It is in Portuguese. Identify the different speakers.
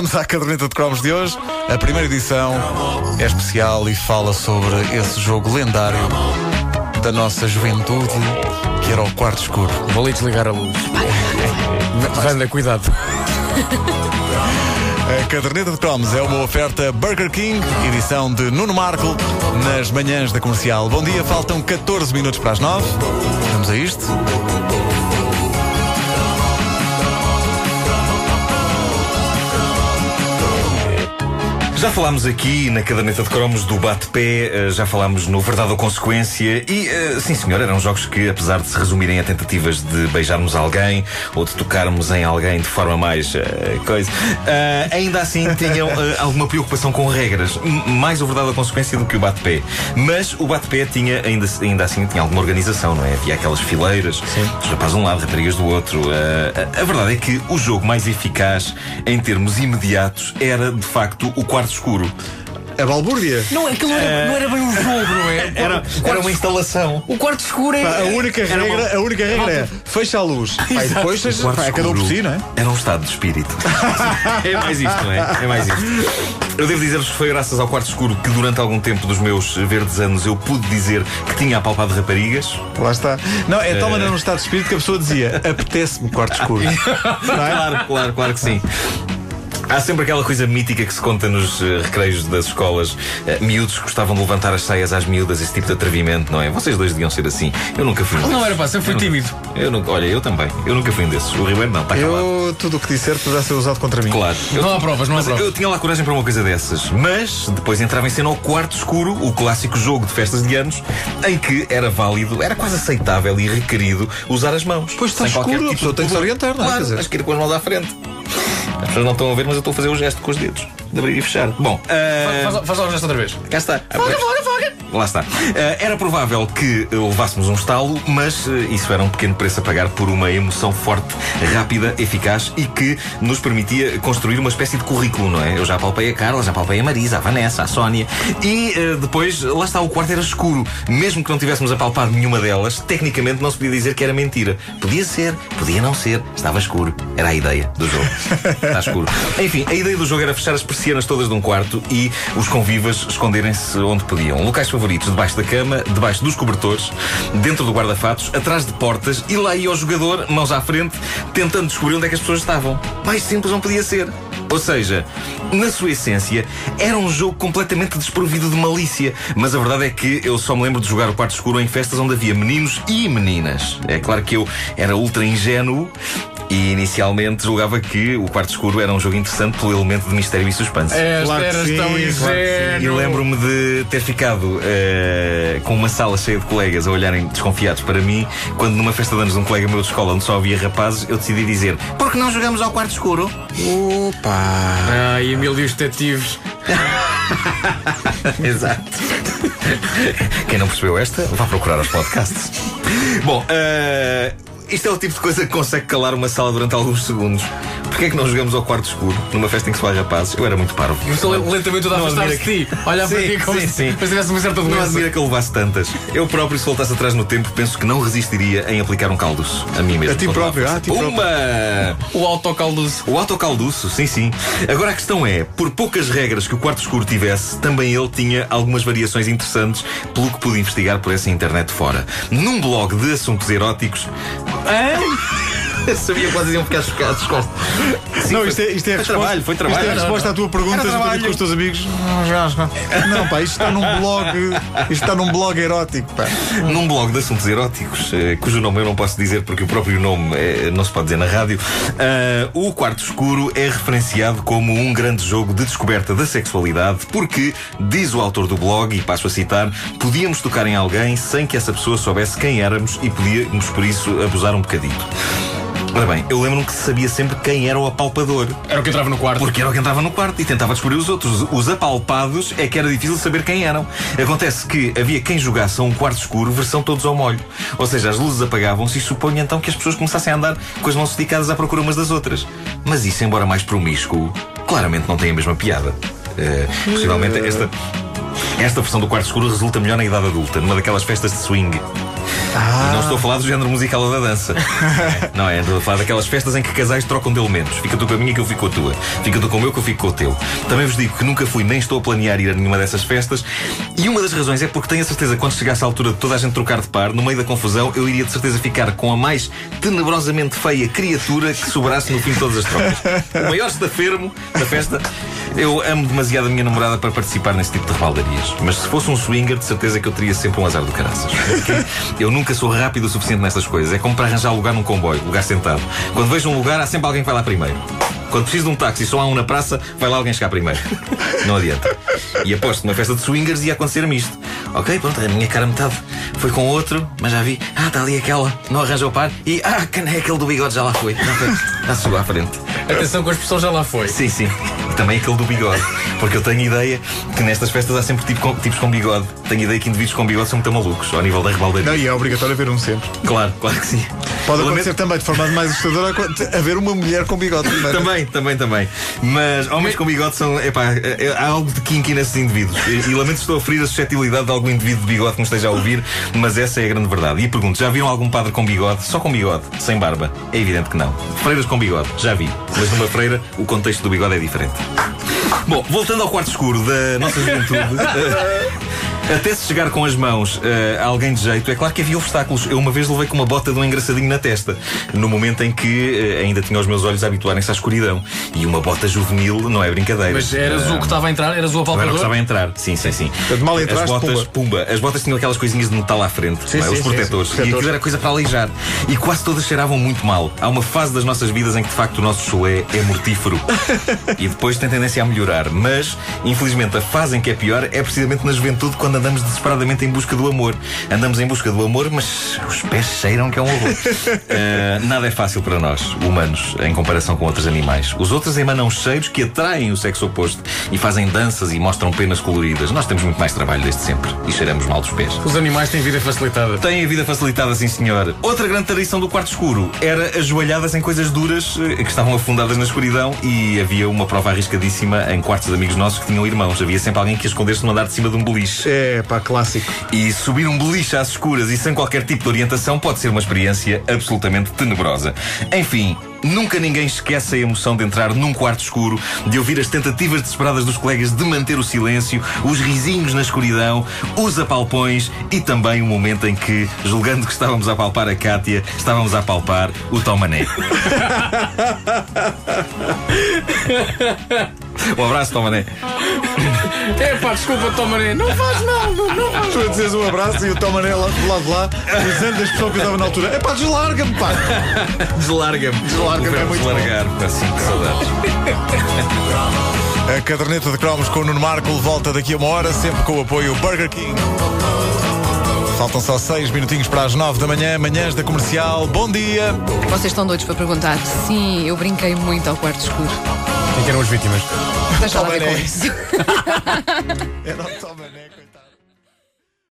Speaker 1: Vamos à caderneta de cromos de hoje. A primeira edição é especial e fala sobre esse jogo lendário da nossa juventude, que era o quarto escuro.
Speaker 2: Vou ali desligar a luz. Wanda, cuidado.
Speaker 1: A caderneta de cromos é uma oferta Burger King, edição de Nuno Marco, nas manhãs da comercial. Bom dia, faltam 14 minutos para as 9. Vamos a isto.
Speaker 3: Já falámos aqui na caderneta de cromos do bate-pé, eh, já falámos no Verdade ou Consequência e, eh, sim senhor, eram jogos que, apesar de se resumirem a tentativas de beijarmos alguém ou de tocarmos em alguém de forma mais uh, coisa, uh, ainda assim tinham uh, alguma preocupação com regras. M mais o Verdade ou Consequência do que o bate-pé. Mas o bate-pé tinha, ainda, ainda assim, tinha alguma organização, não é? Havia aquelas fileiras, sim. os rapazes de um lado, raparigas do outro. a verdade é que o jogo mais eficaz em termos imediatos era, de facto, o quarto escuro.
Speaker 1: A balbúrdia?
Speaker 2: Não, aquilo não era, não era bem um jogo, não é?
Speaker 3: Era, era uma instalação.
Speaker 2: O quarto escuro é.
Speaker 1: a única regra, a única regra é fecha a luz. Aí depois seja, pá, é cada um por si, não é?
Speaker 3: Era um estado de espírito. é mais isto, não é? É mais isto. Eu devo dizer-vos que foi graças ao quarto escuro que durante algum tempo dos meus verdes anos eu pude dizer que tinha apalpado raparigas.
Speaker 1: Lá está. Não, é tal maneira um estado de espírito que a pessoa dizia apetece-me quarto escuro. não
Speaker 3: é? Claro, claro, claro que sim. Há sempre aquela coisa mítica que se conta nos uh, recreios das escolas. Uh, miúdos gostavam de levantar as saias às miúdas, esse tipo de atrevimento, não é? Vocês dois deviam ser assim. Eu nunca fui um
Speaker 2: Não era pá, sempre fui tímido.
Speaker 3: Eu nunca, olha, eu também. Eu nunca fui um desses. O Ribeiro não, está
Speaker 1: calado. Eu, tudo o que disser poderá ser usado contra mim.
Speaker 3: Claro.
Speaker 2: Eu, não há provas, não há provas.
Speaker 3: Eu tinha lá coragem para uma coisa dessas. Mas depois entrava em cena o quarto escuro, o clássico jogo de festas de anos, em que era válido, era quase aceitável e requerido usar as mãos.
Speaker 1: Pois está escuro, tipo a pessoa tem que se orientar, não é?
Speaker 3: Claro, acho que ir com as mãos à frente. As pessoas não estão a ver, mas eu estou a fazer o gesto com os dedos de abrir e fechar. Bom,
Speaker 2: uh... faz, faz lá o gesto outra vez.
Speaker 3: Cá está.
Speaker 2: Foga, foga, foga.
Speaker 3: Lá está. Uh, era provável que levássemos um estalo, mas uh, isso era um pequeno preço a pagar por uma emoção forte, rápida, eficaz e que nos permitia construir uma espécie de currículo, não é? Eu já palpei a Carla, já palpei a Marisa, a Vanessa, a Sónia e uh, depois, lá está, o quarto era escuro. Mesmo que não tivéssemos apalpado nenhuma delas, tecnicamente não se podia dizer que era mentira. Podia ser, podia não ser, estava escuro. Era a ideia do jogo. Está escuro. Enfim, a ideia do jogo era fechar as persianas todas de um quarto e os convivas esconderem-se onde podiam. Locais favoritos, debaixo da cama, debaixo dos cobertores, dentro do guarda-fatos, atrás de portas e lá ia o jogador, mãos à frente, tentando descobrir onde é que as pessoas estavam. Mais simples não podia ser. Ou seja, na sua essência, era um jogo completamente desprovido de malícia. Mas a verdade é que eu só me lembro de jogar o quarto escuro em festas onde havia meninos e meninas. É claro que eu era ultra ingênuo e inicialmente julgava que o Quarto Escuro era um jogo interessante pelo elemento de mistério e suspense.
Speaker 2: É, claro eras sim, tão ingênuo.
Speaker 3: E lembro-me de ter ficado uh, com uma sala cheia de colegas a olharem desconfiados para mim, quando numa festa de anos de um colega meu de escola onde só havia rapazes, eu decidi dizer: Por que não jogamos ao Quarto Escuro?
Speaker 1: Opa!
Speaker 2: Ah, e mil detetives.
Speaker 3: Exato. Quem não percebeu esta, vá procurar os podcasts. Bom, uh, isto é o tipo de coisa que consegue calar uma sala durante alguns segundos. Porquê é que não jogamos ao quarto escuro, numa festa em que se vai rapazes? Eu era muito parvo.
Speaker 2: Mas lentamente a afastar-se de ti. Olha para ti como sim, se, sim. se tivesse uma certa doença.
Speaker 3: Não admira que eu levasse tantas. Eu próprio, se voltasse atrás no tempo, penso que não resistiria em aplicar um calduço. A mim mesmo.
Speaker 1: A ti próprio, ah, a ti
Speaker 3: Pumba!
Speaker 2: O autocalduço.
Speaker 3: O autocalduço, sim, sim. Agora a questão é, por poucas regras que o quarto escuro tivesse, também ele tinha algumas variações interessantes, pelo que pude investigar por essa internet fora. Num blog de assuntos eróticos.
Speaker 2: Hã?
Speaker 3: Sabia que vocês iam ficar chocados com.
Speaker 1: Sim, não, isto é, isto é
Speaker 3: foi resposta, trabalho, foi trabalho.
Speaker 1: Isto é a resposta à tua pergunta juntamente com os teus amigos. Não, pá, isto está num blog. Isto está num blog erótico, pá.
Speaker 3: Num blog de assuntos eróticos, eh, cujo nome eu não posso dizer porque o próprio nome eh, não se pode dizer na rádio. Uh, o Quarto Escuro é referenciado como um grande jogo de descoberta da sexualidade, porque, diz o autor do blog, e passo a citar, podíamos tocar em alguém sem que essa pessoa soubesse quem éramos e podíamos, por isso, abusar um bocadinho. Ora bem, eu lembro-me que sabia sempre quem era o apalpador.
Speaker 2: Era o que entrava no quarto.
Speaker 3: Porque era o que entrava no quarto e tentava descobrir os outros. Os apalpados é que era difícil saber quem eram. Acontece que havia quem jogasse a um quarto escuro, versão todos ao molho. Ou seja, as luzes apagavam-se e suponho então que as pessoas começassem a andar com as mãos esticadas à procura umas das outras. Mas isso, embora mais promíscuo, claramente não tem a mesma piada. Uh, possivelmente esta, esta versão do quarto escuro resulta melhor na idade adulta, numa daquelas festas de swing. Ah. E não estou a falar do género musical ou da dança. não é? Estou a falar daquelas festas em que casais trocam de elementos. Fica tu com a minha que eu fico com a tua. Fica tu com o meu que eu fico com o teu. Também vos digo que nunca fui nem estou a planear ir a nenhuma dessas festas. E uma das razões é porque tenho a certeza que quando chegasse à altura de toda a gente trocar de par, no meio da confusão, eu iria de certeza ficar com a mais tenebrosamente feia criatura que sobrasse no fim de todas as trocas. O maior estafermo da festa. Eu amo demasiado a minha namorada para participar nesse tipo de rebaldarias. Mas se fosse um swinger, de certeza que eu teria sempre um azar do caraças. Eu nunca sou rápido o suficiente nestas coisas. É como para arranjar lugar num comboio, lugar sentado. Quando vejo um lugar, há sempre alguém que vai lá primeiro. Quando preciso de um táxi e só há um na praça, vai lá alguém chegar primeiro. Não adianta. E aposto que numa festa de swingers ia acontecer-me isto. Ok, pronto, a minha cara metade foi com outro, mas já vi. Ah, está ali aquela, não arranja o par. E ah, é aquele do bigode já lá foi. Foi. Já subiu à frente.
Speaker 2: Atenção com as pessoas já lá foi.
Speaker 3: Sim, sim. E também aquele do bigode. Porque eu tenho ideia que nestas festas há sempre tipo com, tipos com bigode. Tenho ideia que indivíduos com bigode são muito malucos ao nível da rebaldaria.
Speaker 1: Não, e é obrigatório haver um sempre.
Speaker 3: Claro, claro que sim.
Speaker 1: Pode acontecer também, de forma mais assustadora, haver uma mulher com bigode
Speaker 3: também. também, também, também. Mas homens com bigode são. Epá, é, é, há algo de kinky nesses indivíduos. E, e lamento estou a ferir a suscetibilidade de algum indivíduo de bigode que me esteja a ouvir, mas essa é a grande verdade. E pergunto: já viram algum padre com bigode? Só com bigode, sem barba? É evidente que não. Freiras com bigode, já vi. Mas numa freira, o contexto do bigode é diferente. Bom, voltando ao quarto escuro da nossa juventude. Até se chegar com as mãos uh, a alguém de jeito, é claro que havia obstáculos. Eu uma vez levei com uma bota de um engraçadinho na testa, no momento em que uh, ainda tinha os meus olhos a habituarem-se à escuridão. E uma bota juvenil não é brincadeira.
Speaker 2: Mas eras uh, o que estava a entrar? Eras o apalpador?
Speaker 3: Era o que estava a entrar, sim, sim, sim.
Speaker 1: De mal entraste,
Speaker 3: as botas,
Speaker 1: pumba.
Speaker 3: pumba. As botas tinham aquelas coisinhas de metal à frente, sim, é? sim, os protetores. Sim, sim, e aquilo era coisa para aleijar. E quase todas cheiravam muito mal. Há uma fase das nossas vidas em que de facto o nosso chulé é mortífero. e depois tem tendência a melhorar. Mas, infelizmente, a fase em que é pior é precisamente na juventude quando andamos desesperadamente em busca do amor. Andamos em busca do amor, mas os pés cheiram que é um horror. uh, nada é fácil para nós, humanos, em comparação com outros animais. Os outros emanam cheiros que atraem o sexo oposto e fazem danças e mostram penas coloridas. Nós temos muito mais trabalho desde sempre e cheiramos mal dos pés.
Speaker 2: Os animais têm vida facilitada.
Speaker 3: Têm a vida facilitada, sim senhor. Outra grande tradição do quarto escuro era ajoelhadas em coisas duras eh, que estavam afundadas na escuridão e havia uma prova arriscadíssima em quartos de amigos nossos que tinham irmãos. Havia sempre alguém que escondesse no andar de cima de um beliche.
Speaker 1: É, pá, clássico.
Speaker 3: E subir um beliche às escuras e sem qualquer tipo de orientação pode ser uma experiência absolutamente tenebrosa. Enfim, Nunca ninguém esquece a emoção de entrar num quarto escuro, de ouvir as tentativas desesperadas dos colegas de manter o silêncio, os risinhos na escuridão, os apalpões e também o momento em que, julgando que estávamos a palpar a Cátia, estávamos a palpar o Tomané. um abraço, Tomané.
Speaker 2: É pá, desculpa, Tomané. Não faz mal, não faz
Speaker 1: Tu a dizeres um abraço e o Tomané lá do lado de lá, dizendo das pessoas que estava na altura. É pá, deslarga-me, pá.
Speaker 3: Deslarga-me.
Speaker 1: Deslarga-me, é muito
Speaker 3: Deslargar, assim, que saudades.
Speaker 1: A caderneta de cromos com o Nuno Marco volta daqui a uma hora, sempre com o apoio Burger King. Faltam só seis minutinhos para as nove da manhã, manhãs da comercial. Bom dia!
Speaker 4: Vocês estão doidos para perguntar? Sim, eu brinquei muito ao quarto escuro.
Speaker 2: Quem eram as vítimas?
Speaker 4: Deixa lá ver com isso.
Speaker 1: Era o Tomané,